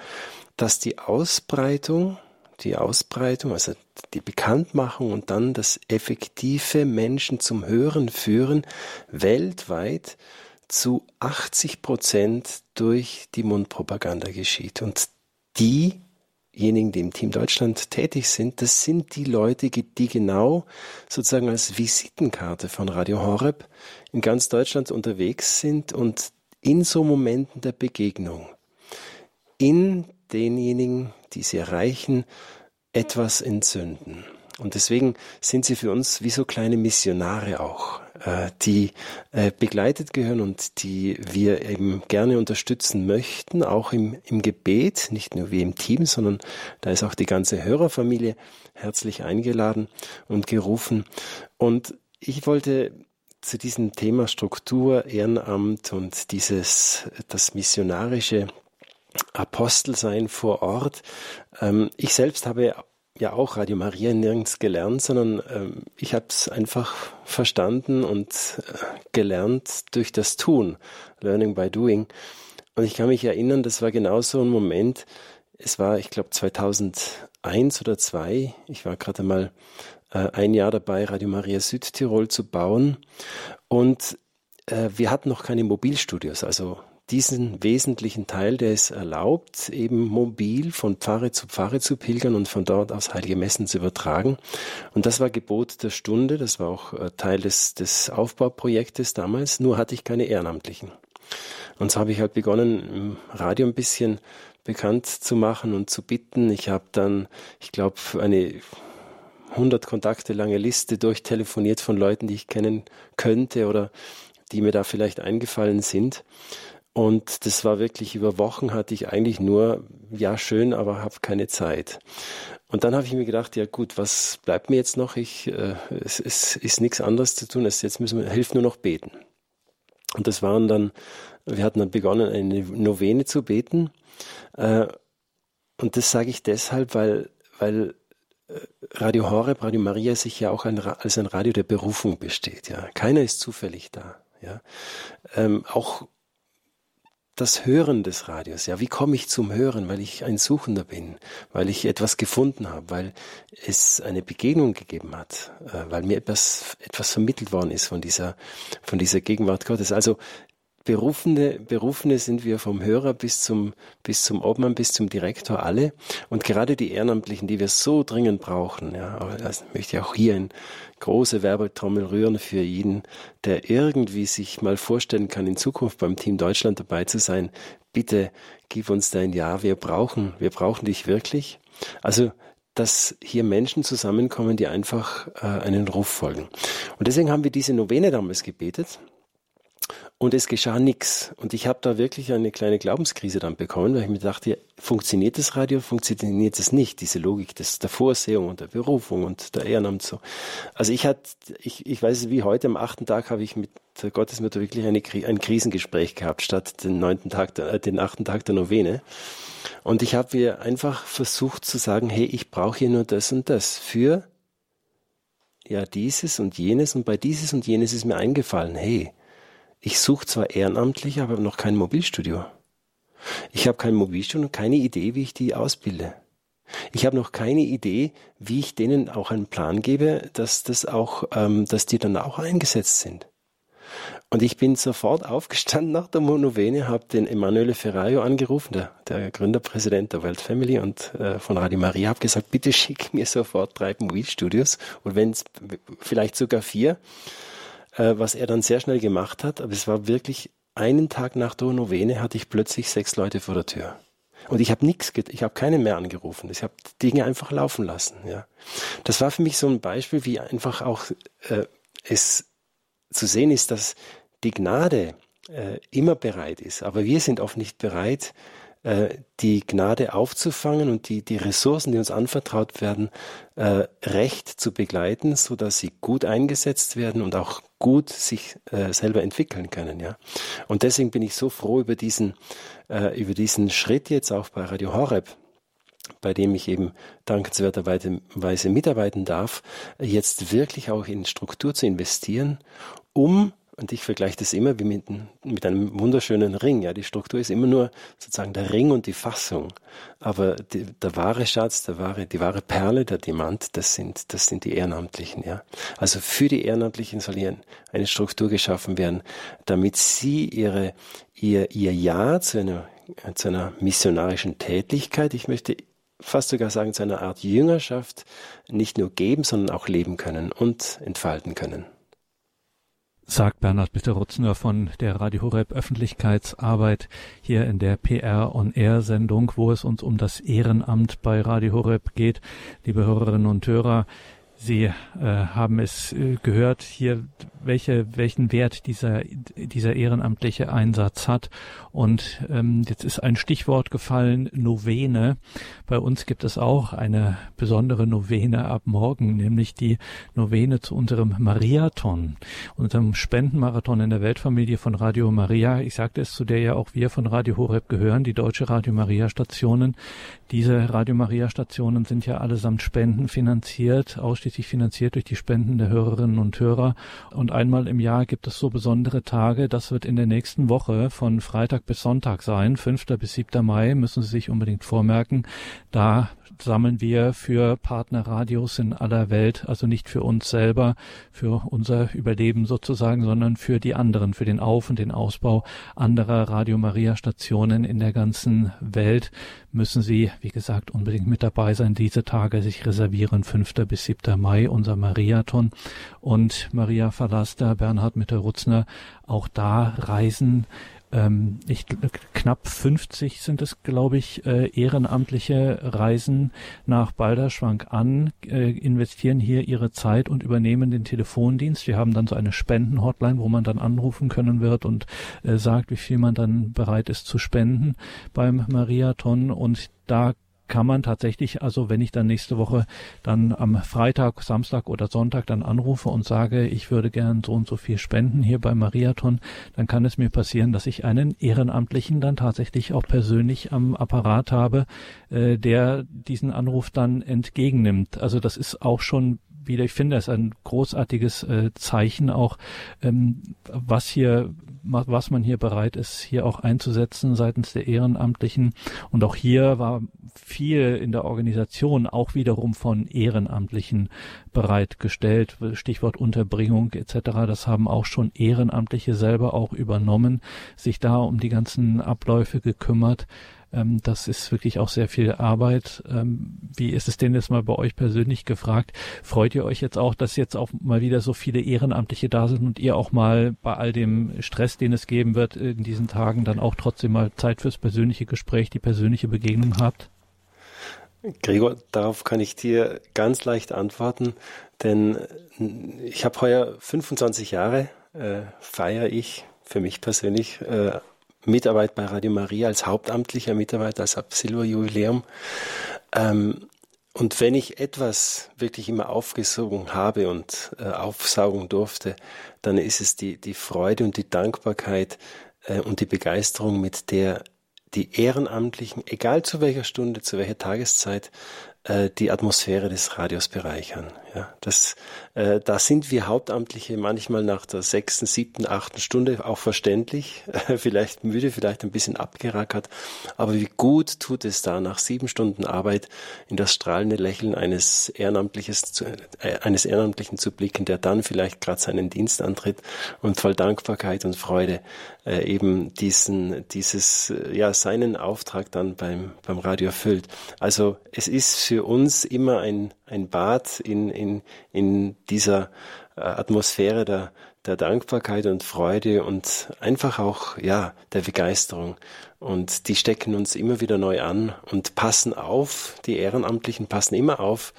dass die Ausbreitung, die Ausbreitung, also die Bekanntmachung und dann das effektive Menschen zum Hören führen weltweit zu 80 Prozent durch die Mundpropaganda geschieht. Und diejenigen, die im Team Deutschland tätig sind, das sind die Leute, die genau sozusagen als Visitenkarte von Radio Horeb in ganz Deutschland unterwegs sind und in so Momenten der Begegnung in denjenigen, die sie erreichen, etwas entzünden. Und deswegen sind sie für uns wie so kleine Missionare auch, äh, die äh, begleitet gehören und die wir eben gerne unterstützen möchten, auch im, im Gebet, nicht nur wie im Team, sondern da ist auch die ganze Hörerfamilie herzlich eingeladen und gerufen. Und ich wollte zu diesem Thema Struktur, Ehrenamt und dieses, das missionarische Apostelsein vor Ort. Ähm, ich selbst habe ja auch Radio Maria nirgends gelernt, sondern ähm, ich habe es einfach verstanden und äh, gelernt durch das Tun, Learning by Doing. Und ich kann mich erinnern, das war genau so ein Moment, es war, ich glaube, 2001 oder 2, ich war gerade mal äh, ein Jahr dabei, Radio Maria Südtirol zu bauen und äh, wir hatten noch keine Mobilstudios, also diesen wesentlichen Teil, der es erlaubt, eben mobil von Pfarre zu Pfarre zu pilgern und von dort aus heilige Messen zu übertragen. Und das war Gebot der Stunde, das war auch äh, Teil des, des Aufbauprojektes damals, nur hatte ich keine Ehrenamtlichen. Und so habe ich halt begonnen, im Radio ein bisschen bekannt zu machen und zu bitten. Ich habe dann, ich glaube, eine 100 Kontakte lange Liste durchtelefoniert von Leuten, die ich kennen könnte oder die mir da vielleicht eingefallen sind. Und das war wirklich über Wochen hatte ich eigentlich nur, ja schön, aber habe keine Zeit. Und dann habe ich mir gedacht, ja gut, was bleibt mir jetzt noch? Ich, äh, es, es ist nichts anderes zu tun, als jetzt müssen wir, hilft nur noch beten. Und das waren dann, wir hatten dann begonnen, eine Novene zu beten. Äh, und das sage ich deshalb, weil, weil äh, Radio Horeb, Radio Maria sich ja auch ein, als ein Radio der Berufung besteht. Ja, keiner ist zufällig da. Ja, ähm, auch das Hören des Radios. Ja, wie komme ich zum Hören? Weil ich ein Suchender bin, weil ich etwas gefunden habe, weil es eine Begegnung gegeben hat, äh, weil mir etwas, etwas vermittelt worden ist von dieser, von dieser Gegenwart Gottes. Also Berufene, Berufene sind wir vom Hörer bis zum, bis zum Obmann, bis zum Direktor alle. Und gerade die Ehrenamtlichen, die wir so dringend brauchen, ja, das möchte ich auch hier in große Werbetrommel rühren für jeden, der irgendwie sich mal vorstellen kann, in Zukunft beim Team Deutschland dabei zu sein. Bitte gib uns dein Ja. Wir brauchen, wir brauchen dich wirklich. Also, dass hier Menschen zusammenkommen, die einfach äh, einen Ruf folgen. Und deswegen haben wir diese Novene damals gebetet. Und es geschah nichts. Und ich habe da wirklich eine kleine Glaubenskrise dann bekommen, weil ich mir dachte, funktioniert das Radio, funktioniert es nicht, diese Logik des, der Vorsehung und der Berufung und der Ehrenamt so. Also ich hatte, ich, ich weiß es wie heute, am achten Tag habe ich mit der Gottesmutter wirklich eine, ein Krisengespräch gehabt, statt den neunten Tag, äh, den achten Tag der Novene. Und ich habe mir einfach versucht zu sagen, hey, ich brauche hier nur das und das für ja dieses und jenes und bei dieses und jenes ist mir eingefallen, hey, ich suche zwar ehrenamtlich, aber noch kein Mobilstudio. Ich habe kein Mobilstudio und keine Idee, wie ich die ausbilde. Ich habe noch keine Idee, wie ich denen auch einen Plan gebe, dass das auch, ähm, dass die dann auch eingesetzt sind. Und ich bin sofort aufgestanden nach der Monovene, habe den Emanuele Ferraio angerufen, der, der Gründerpräsident der World Family und äh, von Radio Maria, habe gesagt, bitte schick mir sofort drei Mobilstudios und wenn es vielleicht sogar vier äh, was er dann sehr schnell gemacht hat. Aber es war wirklich einen Tag nach der Novene hatte ich plötzlich sechs Leute vor der Tür. Und ich habe nichts, ich habe keinen mehr angerufen. Ich habe Dinge einfach laufen lassen. Ja, das war für mich so ein Beispiel, wie einfach auch äh, es zu sehen ist, dass die Gnade äh, immer bereit ist. Aber wir sind oft nicht bereit, äh, die Gnade aufzufangen und die, die Ressourcen, die uns anvertraut werden, äh, recht zu begleiten, so dass sie gut eingesetzt werden und auch gut sich äh, selber entwickeln können. Ja, und deswegen bin ich so froh über diesen äh, über diesen Schritt jetzt auch bei Radio Horeb, bei dem ich eben dankenswerterweise mitarbeiten darf, jetzt wirklich auch in Struktur zu investieren, um und ich vergleiche das immer wie mit, mit einem wunderschönen Ring. Ja, die Struktur ist immer nur sozusagen der Ring und die Fassung. Aber die, der wahre Schatz, der wahre, die wahre Perle, der Diamant, das sind, das sind die Ehrenamtlichen. Ja, also für die Ehrenamtlichen soll hier eine Struktur geschaffen werden, damit sie ihre, ihr, ihr Ja zu einer, zu einer missionarischen Tätigkeit, ich möchte fast sogar sagen, zu einer Art Jüngerschaft nicht nur geben, sondern auch leben können und entfalten können sagt Bernhard Bitter-Rutzner von der Radio Horeb Öffentlichkeitsarbeit hier in der PR on Air Sendung, wo es uns um das Ehrenamt bei Radio Horeb geht. Liebe Hörerinnen und Hörer, Sie äh, haben es äh, gehört hier, welche, welchen Wert dieser, dieser ehrenamtliche Einsatz hat. Und ähm, jetzt ist ein Stichwort gefallen, Novene. Bei uns gibt es auch eine besondere Novene ab morgen, nämlich die Novene zu unserem Mariathon, unserem Spendenmarathon in der Weltfamilie von Radio Maria. Ich sagte es, zu der ja auch wir von Radio Horeb gehören, die deutsche Radio Maria Stationen. Diese Radio Maria Stationen sind ja allesamt spendenfinanziert, ausschließlich finanziert durch die Spenden der Hörerinnen und Hörer. Und einmal im Jahr gibt es so besondere Tage. Das wird in der nächsten Woche von Freitag bis Sonntag sein. 5. bis 7. Mai müssen Sie sich unbedingt vormerken. Da sammeln wir für Partnerradios in aller Welt, also nicht für uns selber, für unser Überleben sozusagen, sondern für die anderen, für den Auf- und den Ausbau anderer Radio Maria Stationen in der ganzen Welt müssen Sie, wie gesagt, unbedingt mit dabei sein. Diese Tage sich reservieren, 5. bis 7. Mai, unser Mariathon. Und Maria Verlaster, Bernhard Mitter-Rutzner, auch da reisen ähm, ich, knapp 50 sind es, glaube ich, äh, ehrenamtliche Reisen nach Balderschwank an, äh, investieren hier ihre Zeit und übernehmen den Telefondienst. Wir haben dann so eine Spendenhotline, wo man dann anrufen können wird und äh, sagt, wie viel man dann bereit ist zu spenden beim Mariathon und da kann man tatsächlich, also wenn ich dann nächste Woche dann am Freitag, Samstag oder Sonntag dann anrufe und sage, ich würde gern so und so viel spenden hier beim Mariathon, dann kann es mir passieren, dass ich einen Ehrenamtlichen dann tatsächlich auch persönlich am Apparat habe, äh, der diesen Anruf dann entgegennimmt. Also das ist auch schon wieder. Ich finde es ein großartiges äh, Zeichen auch, ähm, was hier, was man hier bereit ist, hier auch einzusetzen seitens der Ehrenamtlichen. Und auch hier war viel in der Organisation auch wiederum von Ehrenamtlichen bereitgestellt. Stichwort Unterbringung etc. Das haben auch schon Ehrenamtliche selber auch übernommen, sich da um die ganzen Abläufe gekümmert. Ähm, das ist wirklich auch sehr viel Arbeit. Ähm, wie ist es denn jetzt mal bei euch persönlich gefragt? Freut ihr euch jetzt auch, dass jetzt auch mal wieder so viele Ehrenamtliche da sind und ihr auch mal bei all dem Stress, den es geben wird in diesen Tagen, dann auch trotzdem mal Zeit fürs persönliche Gespräch, die persönliche Begegnung habt? Gregor, darauf kann ich dir ganz leicht antworten, denn ich habe heuer 25 Jahre, äh, feiere ich für mich persönlich äh, Mitarbeit bei Radio Maria als hauptamtlicher Mitarbeiter, als Silberjubiläum. Ähm, und wenn ich etwas wirklich immer aufgesogen habe und äh, aufsaugen durfte, dann ist es die, die Freude und die Dankbarkeit äh, und die Begeisterung, mit der die Ehrenamtlichen, egal zu welcher Stunde, zu welcher Tageszeit, äh, die Atmosphäre des Radios bereichern. Ja, das, äh, da sind wir Hauptamtliche manchmal nach der sechsten, siebten, achten Stunde auch verständlich, vielleicht müde, vielleicht ein bisschen abgerackert, aber wie gut tut es da, nach sieben Stunden Arbeit in das strahlende Lächeln eines Ehrenamtliches, zu, äh, eines Ehrenamtlichen zu blicken, der dann vielleicht gerade seinen Dienst antritt und voll Dankbarkeit und Freude äh, eben diesen, dieses, ja, seinen Auftrag dann beim, beim Radio erfüllt. Also es ist für uns immer ein, ein Bad in, in, in dieser äh, Atmosphäre der, der Dankbarkeit und Freude und einfach auch, ja, der Begeisterung. Und die stecken uns immer wieder neu an und passen auf, die Ehrenamtlichen passen immer auf,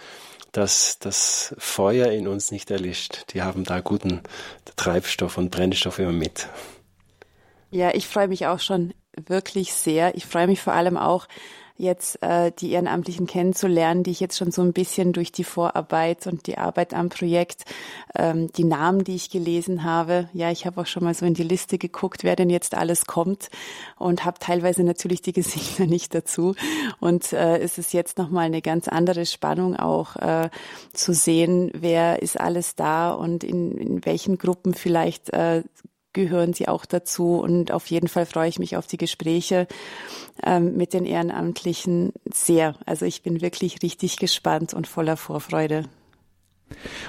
dass das Feuer in uns nicht erlischt. Die haben da guten Treibstoff und Brennstoff immer mit. Ja, ich freue mich auch schon wirklich sehr. Ich freue mich vor allem auch, jetzt äh, die Ehrenamtlichen kennenzulernen, die ich jetzt schon so ein bisschen durch die Vorarbeit und die Arbeit am Projekt, ähm, die Namen, die ich gelesen habe. Ja, ich habe auch schon mal so in die Liste geguckt, wer denn jetzt alles kommt und habe teilweise natürlich die Gesichter nicht dazu. Und äh, es ist jetzt nochmal eine ganz andere Spannung auch äh, zu sehen, wer ist alles da und in, in welchen Gruppen vielleicht äh, gehören sie auch dazu. Und auf jeden Fall freue ich mich auf die Gespräche ähm, mit den Ehrenamtlichen sehr. Also ich bin wirklich richtig gespannt und voller Vorfreude.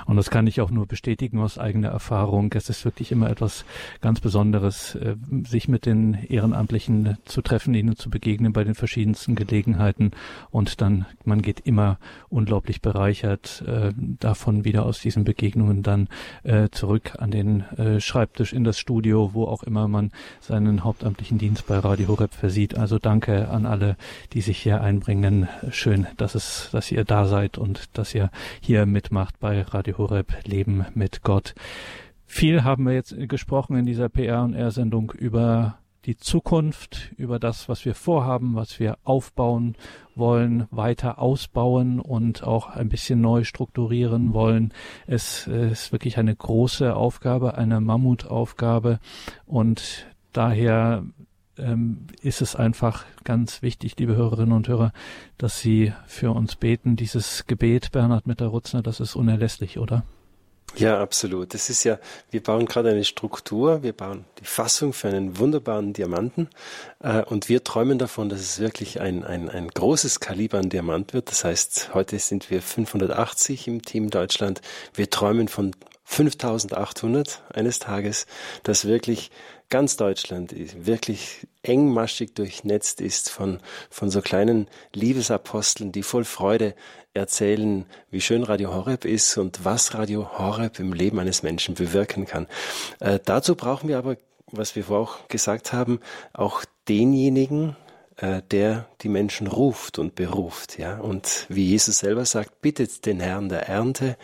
Und das kann ich auch nur bestätigen aus eigener Erfahrung. Es ist wirklich immer etwas ganz Besonderes, äh, sich mit den Ehrenamtlichen zu treffen, ihnen zu begegnen bei den verschiedensten Gelegenheiten. Und dann, man geht immer unglaublich bereichert äh, davon wieder aus diesen Begegnungen dann äh, zurück an den Schreibtisch in das Studio, wo auch immer man seinen hauptamtlichen Dienst bei Radio Horeb versieht. Also danke an alle, die sich hier einbringen. Schön, dass es, dass ihr da seid und dass ihr hier mitmacht bei bei Radio Horeb Leben mit Gott. Viel haben wir jetzt gesprochen in dieser PR und R-Sendung über die Zukunft, über das, was wir vorhaben, was wir aufbauen wollen, weiter ausbauen und auch ein bisschen neu strukturieren wollen. Es ist wirklich eine große Aufgabe, eine Mammutaufgabe und daher ähm, ist es einfach ganz wichtig, liebe Hörerinnen und Hörer, dass Sie für uns beten. Dieses Gebet, Bernhard Mitter-Rutzner, das ist unerlässlich, oder? Ja, absolut. Das ist ja, wir bauen gerade eine Struktur, wir bauen die Fassung für einen wunderbaren Diamanten äh, und wir träumen davon, dass es wirklich ein, ein, ein großes Kaliber an Diamant wird. Das heißt, heute sind wir 580 im Team Deutschland. Wir träumen von 5800 eines Tages, dass wirklich ganz Deutschland wirklich engmaschig durchnetzt ist von, von so kleinen Liebesaposteln, die voll Freude erzählen, wie schön Radio Horeb ist und was Radio Horeb im Leben eines Menschen bewirken kann. Äh, dazu brauchen wir aber, was wir vorher auch gesagt haben, auch denjenigen, äh, der die Menschen ruft und beruft, ja. Und wie Jesus selber sagt, bittet den Herrn der Ernte,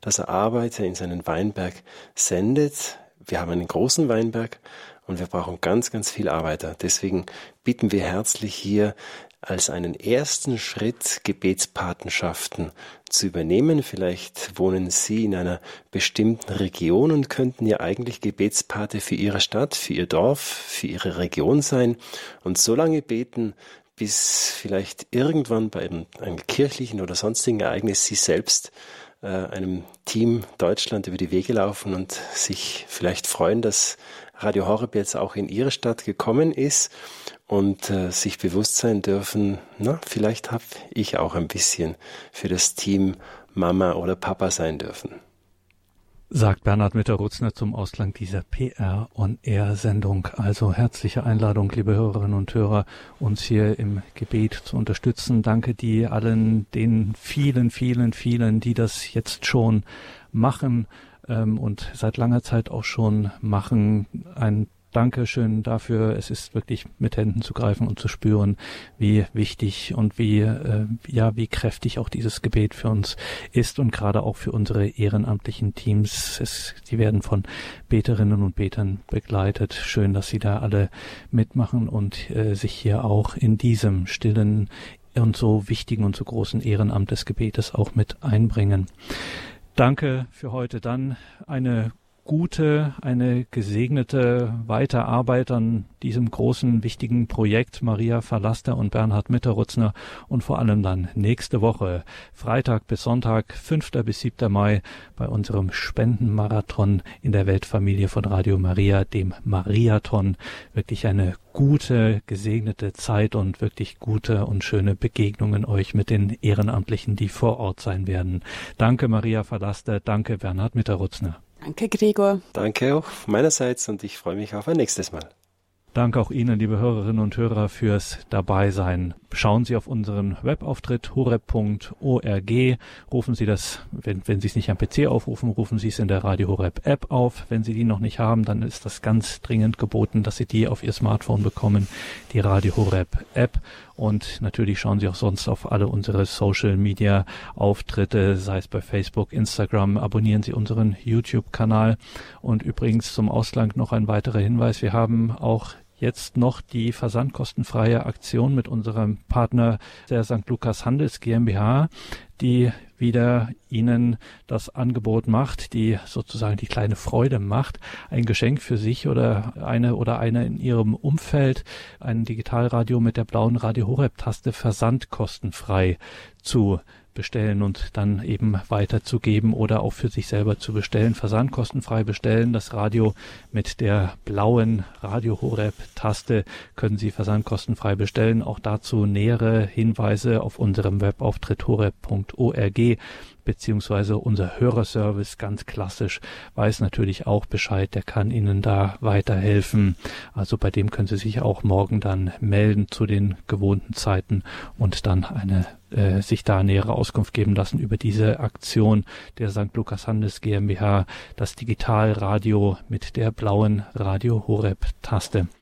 dass er Arbeiter in seinen Weinberg sendet. Wir haben einen großen Weinberg und wir brauchen ganz, ganz viel Arbeiter. Deswegen bitten wir herzlich hier als einen ersten Schritt Gebetspatenschaften zu übernehmen. Vielleicht wohnen Sie in einer bestimmten Region und könnten ja eigentlich Gebetspate für Ihre Stadt, für Ihr Dorf, für Ihre Region sein und so lange beten, bis vielleicht irgendwann bei einem, einem kirchlichen oder sonstigen Ereignis Sie selbst äh, einem Team Deutschland über die Wege laufen und sich vielleicht freuen, dass Radio Horeb jetzt auch in ihre Stadt gekommen ist und äh, sich bewusst sein dürfen, na, vielleicht habe ich auch ein bisschen für das Team Mama oder Papa sein dürfen sagt Bernhard Mitterrutzner zum Ausklang dieser PR on Air Sendung. Also herzliche Einladung, liebe Hörerinnen und Hörer, uns hier im Gebet zu unterstützen. Danke die allen, den vielen, vielen, vielen, die das jetzt schon machen ähm, und seit langer Zeit auch schon machen. Ein Dankeschön dafür. Es ist wirklich mit Händen zu greifen und zu spüren, wie wichtig und wie, äh, ja, wie kräftig auch dieses Gebet für uns ist und gerade auch für unsere ehrenamtlichen Teams. Es, die werden von Beterinnen und Betern begleitet. Schön, dass Sie da alle mitmachen und äh, sich hier auch in diesem stillen und so wichtigen und so großen Ehrenamt des Gebetes auch mit einbringen. Danke für heute dann. Eine gute, eine gesegnete Weiterarbeit an diesem großen, wichtigen Projekt Maria Verlaster und Bernhard Mitterrutzner und vor allem dann nächste Woche, Freitag bis Sonntag, 5. bis 7. Mai, bei unserem Spendenmarathon in der Weltfamilie von Radio Maria, dem Mariathon. Wirklich eine gute, gesegnete Zeit und wirklich gute und schöne Begegnungen euch mit den Ehrenamtlichen, die vor Ort sein werden. Danke Maria Verlaster, danke Bernhard Mitterrutzner. Danke, Gregor. Danke auch meinerseits und ich freue mich auf ein nächstes Mal. Danke auch Ihnen, liebe Hörerinnen und Hörer, fürs Dabeisein. Schauen Sie auf unseren Webauftritt horeb.org. Rufen Sie das, wenn, wenn Sie es nicht am PC aufrufen, rufen Sie es in der Radio Horeb App auf. Wenn Sie die noch nicht haben, dann ist das ganz dringend geboten, dass Sie die auf Ihr Smartphone bekommen, die Radio Horeb App. Und natürlich schauen Sie auch sonst auf alle unsere Social Media Auftritte, sei es bei Facebook, Instagram. Abonnieren Sie unseren YouTube-Kanal. Und übrigens zum Ausland noch ein weiterer Hinweis. Wir haben auch jetzt noch die versandkostenfreie Aktion mit unserem Partner der St. Lukas Handels GmbH, die wieder Ihnen das Angebot macht, die sozusagen die kleine Freude macht, ein Geschenk für sich oder eine oder eine in Ihrem Umfeld, ein Digitalradio mit der blauen Radio Horeb Taste versandkostenfrei zu bestellen und dann eben weiterzugeben oder auch für sich selber zu bestellen, versandkostenfrei bestellen. Das Radio mit der blauen Radio Horeb Taste können Sie versandkostenfrei bestellen. Auch dazu nähere Hinweise auf unserem Webauftritt horeb.org beziehungsweise unser Hörerservice ganz klassisch weiß natürlich auch Bescheid, der kann Ihnen da weiterhelfen. Also bei dem können Sie sich auch morgen dann melden zu den gewohnten Zeiten und dann eine äh, sich da nähere Auskunft geben lassen über diese Aktion der St. Lukas Handels GmbH, das Digitalradio mit der blauen Radio Horeb Taste.